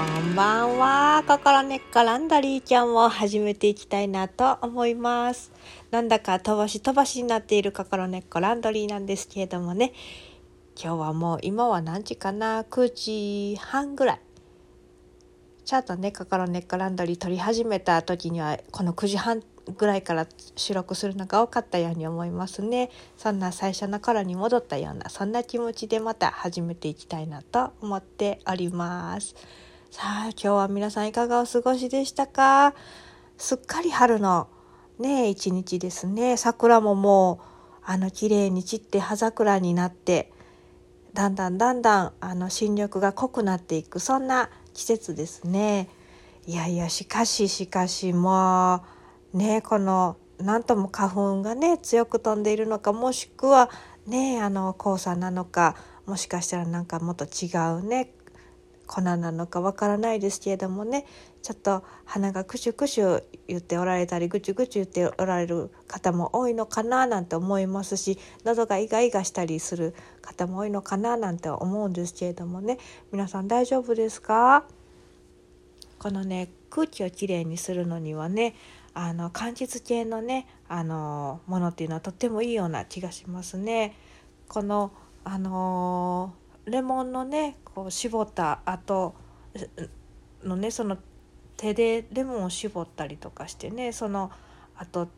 んばんは。心根っこランドリーちゃんを始めていきたいなと思います。なんだか飛ばし飛ばしになっている心根っこランドリーなんですけれどもね。今日はもう今は何時かな ?9 時半ぐらい。ちゃんとね、心根っこランドリー撮り始めた時にはこの9時半ぐらいから収録するのが多かったように思いますね。そんな最初の頃に戻ったようなそんな気持ちでまた始めていきたいなと思っております。さあ今日は皆さんいかがお過ごしでしたか？すっかり春のね一日ですね。桜ももうあの綺麗に散って葉桜になってだんだんだんだんあの新緑が濃くなっていくそんな季節ですね。いやいやしかししかしもうねこの何とも花粉がね強く飛んでいるのかもしくはねあの黄砂なのかもしかしたらなんかもっと違うね粉なのかわからないですけれどもね。ちょっと鼻がクシュクシュ言っておられたりぐちゅぐちゅ言っておられる方も多いのかななんて思いますし喉がイガイガしたりする方も多いのかななんて思うんですけれどもね。皆さん大丈夫ですか？このね空気をきれいにするのにはねあの柑橘系のねあのものっていうのはとってもいいような気がしますね。このあのレモンのねこう絞った後のねその手でレモンを絞ったりとかしてねそのあと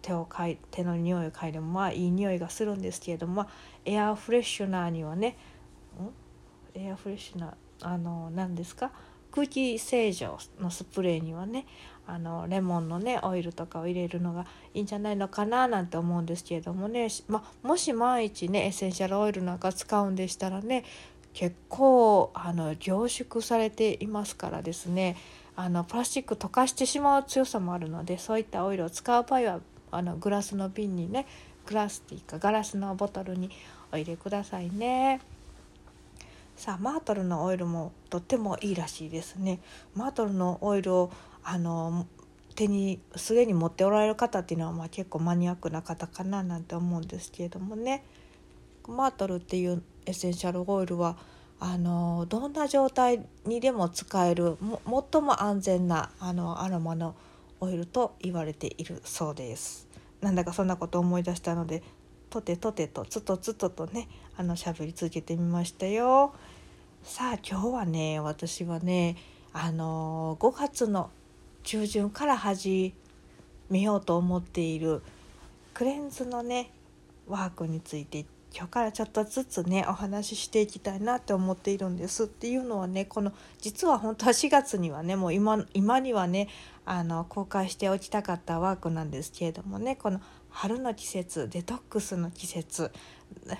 手をかい手の匂いを嗅いでもまあいい匂いがするんですけれども、まあ、エアフレッシュナーにはねエアフレッシュナーあの何ですか？空気清浄のスプレーにはねあのレモンのねオイルとかを入れるのがいいんじゃないのかななんて思うんですけれどもね、まもし万一ねエッセンシャルオイルなんか使うんでしたらね結構あの凝縮されていますからですねあのプラスチック溶かしてしまう強さもあるのでそういったオイルを使う場合はあのグラスの瓶にねグラスっていうかガラスのボトルにお入れくださいね。さあマートルのオイルもとってもいいらしいですね。マートルのオイルをあの手にすでに持っておられる方っていうのはまあ結構マニアックな方かななんて思うんですけれどもねマートルっていうエッセンシャルオイルはあのどんな状態にでも使える最も安全なあのアロマのオイルと言われているそうです。なんだかそんなこと思い出したのでとてとてとつとつととねあの喋り続けてみましたよ。さあ今日はね私はねあの5月の中旬から始めようと思っているクレンズのねワークについて今日からちょっとずつねお話ししていきたいなって思っているんです。っていうのはねこの実は本当は4月にはねもう今今にはねあの公開しておきたかったワークなんですけれどもねこの春の季節デトックスの季節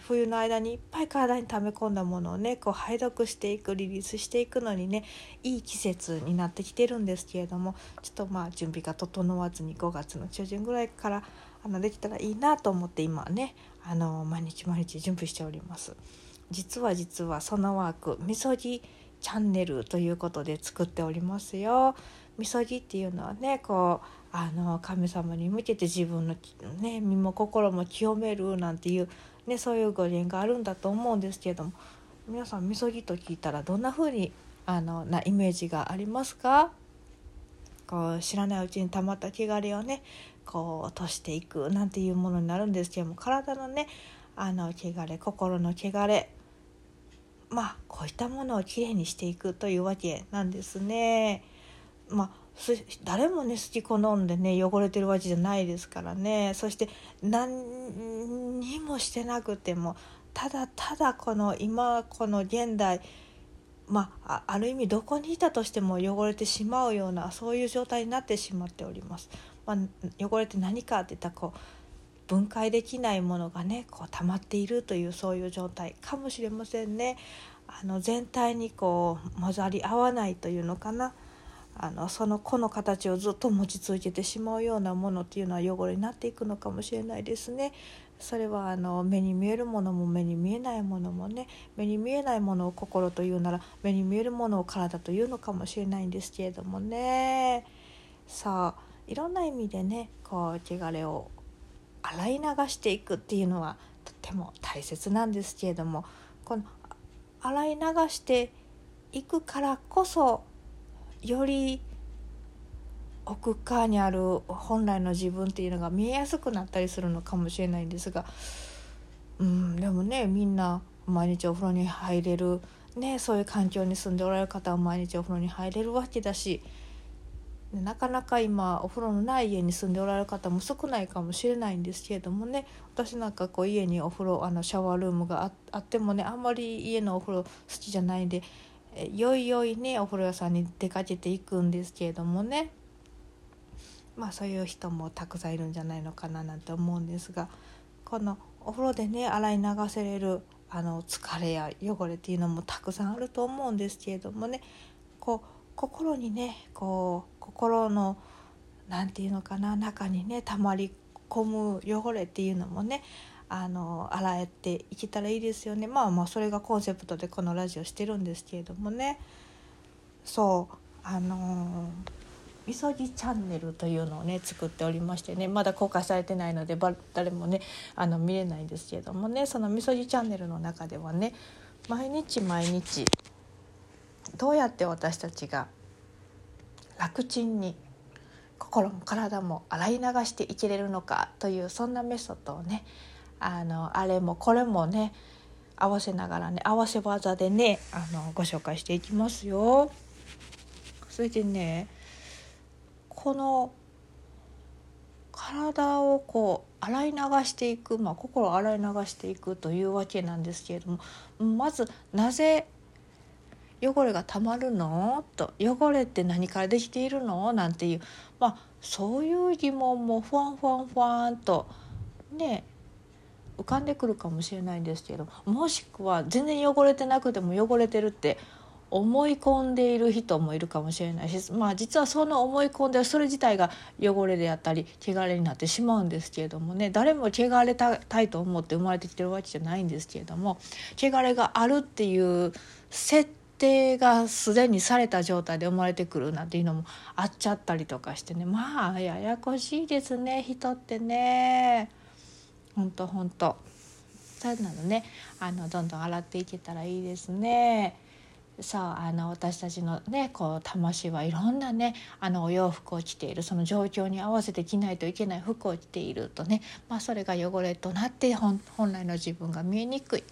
冬の間にいっぱい体に溜め込んだものをねこう排毒していくリリースしていくのにねいい季節になってきてるんですけれどもちょっとまあ準備が整わずに5月の中旬ぐらいからあのできたらいいなと思って今ねあの毎日毎日準備しております。実は実はそのワークみそぎチャンネルということで作っておりますよ。みそぎっていうのはねこうあの神様に向けて自分の、ね、身も心も清めるなんていう、ね、そういう語源があるんだと思うんですけれども皆さんみそぎと聞いたらどんな風にあのなイメージがありますか？こう知らないうちにたまった汚れをねこう落としていくなんていうものになるんですけども体のねあの汚れ心の汚れまあこういったものをきれいにしていくというわけなんですね。まあ誰もね好き好んでね汚れてるわけじゃないですからねそして何にもしてなくてもただただこの今この現代まあある意味どこにいたとしても汚れてしまうようなそういう状態になってしまっております。まあ、汚れて何かっていったらこう分解できないものがねこう溜まっているというそういう状態かもしれませんね。あの全体にこう混ざり合わないというのかな。あのその子の形をずっと持ち続けてしまうようなものっていうのは汚れになっていくのかもしれないですね。それはあの目に見えるものも目に見えないものもね目に見えないものを心というなら目に見えるものを体というのかもしれないんですけれどもねさあいろんな意味でねこう汚れを洗い流していくっていうのはとっても大切なんですけれどもこの洗い流していくからこそより奥側にある本来の自分っていうのが見えやすくなったりするのかもしれないんですがうんでもねみんな毎日お風呂に入れる、ね、そういう環境に住んでおられる方は毎日お風呂に入れるわけだしなかなか今お風呂のない家に住んでおられる方も少ないかもしれないんですけれどもね私なんかこう家にお風呂あのシャワールームがあってもねあんまり家のお風呂好きじゃないんでよいよいねお風呂屋さんに出かけていくんですけれどもね。まあそういう人もたくさんいるんじゃないのかななんて思うんですがこのお風呂でね洗い流せれるあの疲れや汚れっていうのもたくさんあると思うんですけれどもね。こう心にねこう心の何て言うのかな中にねたまり込む汚れっていうのもねあの洗えていけたらいいですよね。まあまあそれがコンセプトでこのラジオしてるんですけれどもね。そう。あのみそぎチャンネルというのをね作っておりましてね。まだ公開されてないので誰もねあの見れないんですけれどもね。そのみそぎチャンネルの中ではね毎日毎日どうやって私たちが楽ちんに心も体も洗い流していけれるのかというそんなメソッドをねあのあれもこれもね合わせながらね合わせ技でねあのご紹介していきますよ。それでねこの体をこう洗い流していく、まあ、心を洗い流していくというわけなんですけれどもまずなぜ汚れがたまるの？と汚れって何からできているの？なんていう、まあ、そういう疑問もふわんふわんふわんとね浮かんでくるかもしれないんですけどもしくは全然汚れてなくても汚れてるって思い込んでいる人もいるかもしれないしまあ実はその思い込んでそれ自体が汚れであったり汚れになってしまうんですけれどもね誰も汚れたいと思って生まれてきてるわけじゃないんですけれども汚れがあるっていう設定がすでにされた状態で生まれてくるなんていうのもあっちゃったりとかしてねまあややこしいですね人ってね。ほんとほんとそういうのね。あのどんどん洗っていけたらいいですね。そうあの私たちのねこう魂はいろんなねあのお洋服を着ている。その状況に合わせて着ないといけない。服を着ているとね、まあ、それが汚れとなって本来の自分が見えにくい。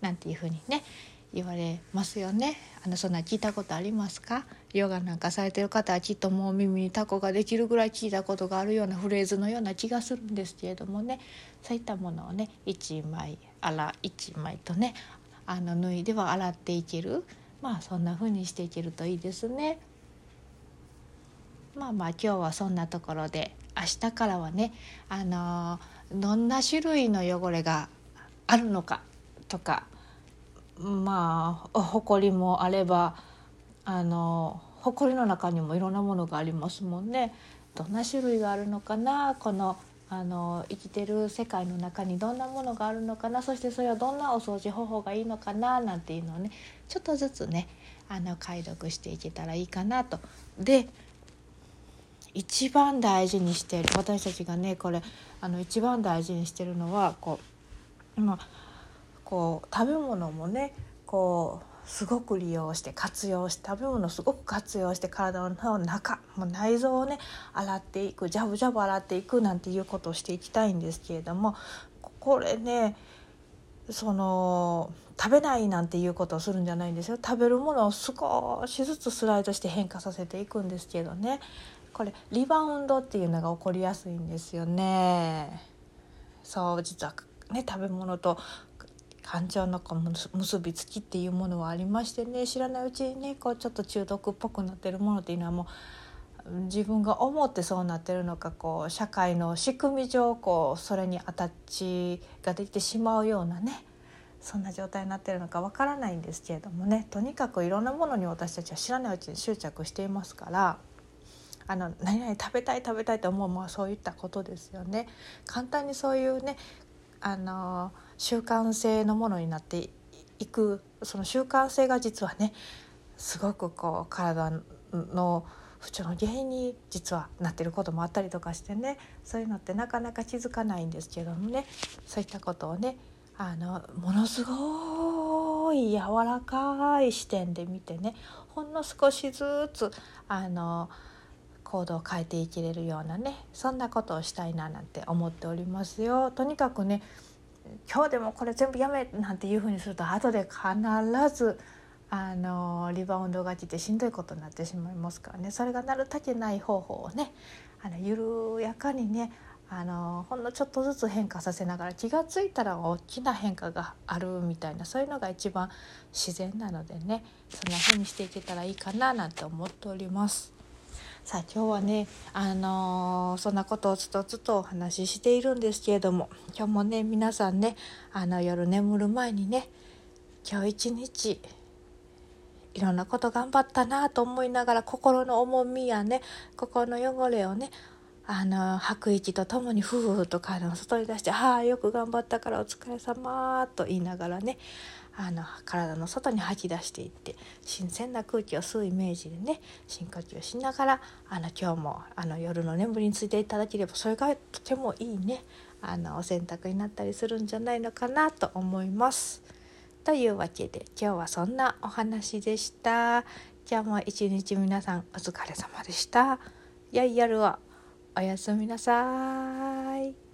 なんていうふうにね言われますよね。あのそんな聞いたことありますか？ヨガなんかされてる方はきっともう耳にタコができるぐらい聞いたことがあるようなフレーズのような気がするんですけれどもね。そういったものをね1枚あら1枚とねあの脱いでは洗っていける。まあそんな風にしていけるといいですね。まあまあ今日はそんなところで明日からはねあのどんな種類の汚れがあるのかとかまあ埃もあればあの埃の中にもいろんなものがありますもんね。どんな種類があるのかな？このあの生きてる世界の中にどんなものがあるのかな？そしてそれはどんなお掃除方法がいいのかな？なんていうのをねちょっとずつねあの解読していけたらいいかなと。で一番大事にしてる私たちがねこれあの一番大事にしてるのはこう,、まあ、こう食べ物もねこうすごく利用して活用して食べ物すごく活用して体の中もう内臓をね洗っていくジャブジャブ洗っていくなんていうことをしていきたいんですけれどもこれねその食べないなんていうことをするんじゃないんですよ食べるものを少しずつスライドして変化させていくんですけどねこれリバウンドっていうのが起こりやすいんですよね。そう実はね食べ物と感情のこう結びつきっていうものはありましてね知らないうちにねこうちょっと中毒っぽくなってるものっていうのはもう自分が思ってそうなってるのかこう社会の仕組み上こうそれにアタッチができてしまうようなねそんな状態になってるのかわからないんですけれどもねとにかくいろんなものに私たちは知らないうちに執着していますからあの何々食べたい食べたいと思うもうそういったことですよね。簡単にそういうねあの習慣性のものになっていくその習慣性が実はねすごくこう体の不調の原因に実はなってることもあったりとかしてねそういうのってなかなか気づかないんですけどもねそういったことをねあのものすごい柔らかい視点で見てねほんの少しずつあの行動を変えていけれるようなねそんなことをしたいななんて思っておりますよ。とにかくね今日でもこれ全部やめなんていうふうにすると後で必ずあのリバウンドが来てしんどいことになってしまいますからねそれがなるたけない方法をねあの緩やかにねあのほんのちょっとずつ変化させながら気が付いたら大きな変化があるみたいなそういうのが一番自然なのでねそんな風にしていけたらいいかななんて思っております。さあ今日はねあのー、そんなことをつとつとお話ししているんですけれども今日もね皆さんねあの夜眠る前にね今日一日いろんなこと頑張ったなと思いながら心の重みやね心の汚れをねあの吐く息とともにふーと体の外に出して「はあよく頑張ったからお疲れ様と言いながらねあの体の外に吐き出していって新鮮な空気を吸うイメージでね深呼吸しながらあの今日もあの夜の眠りについていただければそれがとてもいいねあのお洗濯になったりするんじゃないのかなと思います。というわけで今日はそんなお話でした。今日も一日皆さんお疲れ様でした。良い夜をおやすみなさい。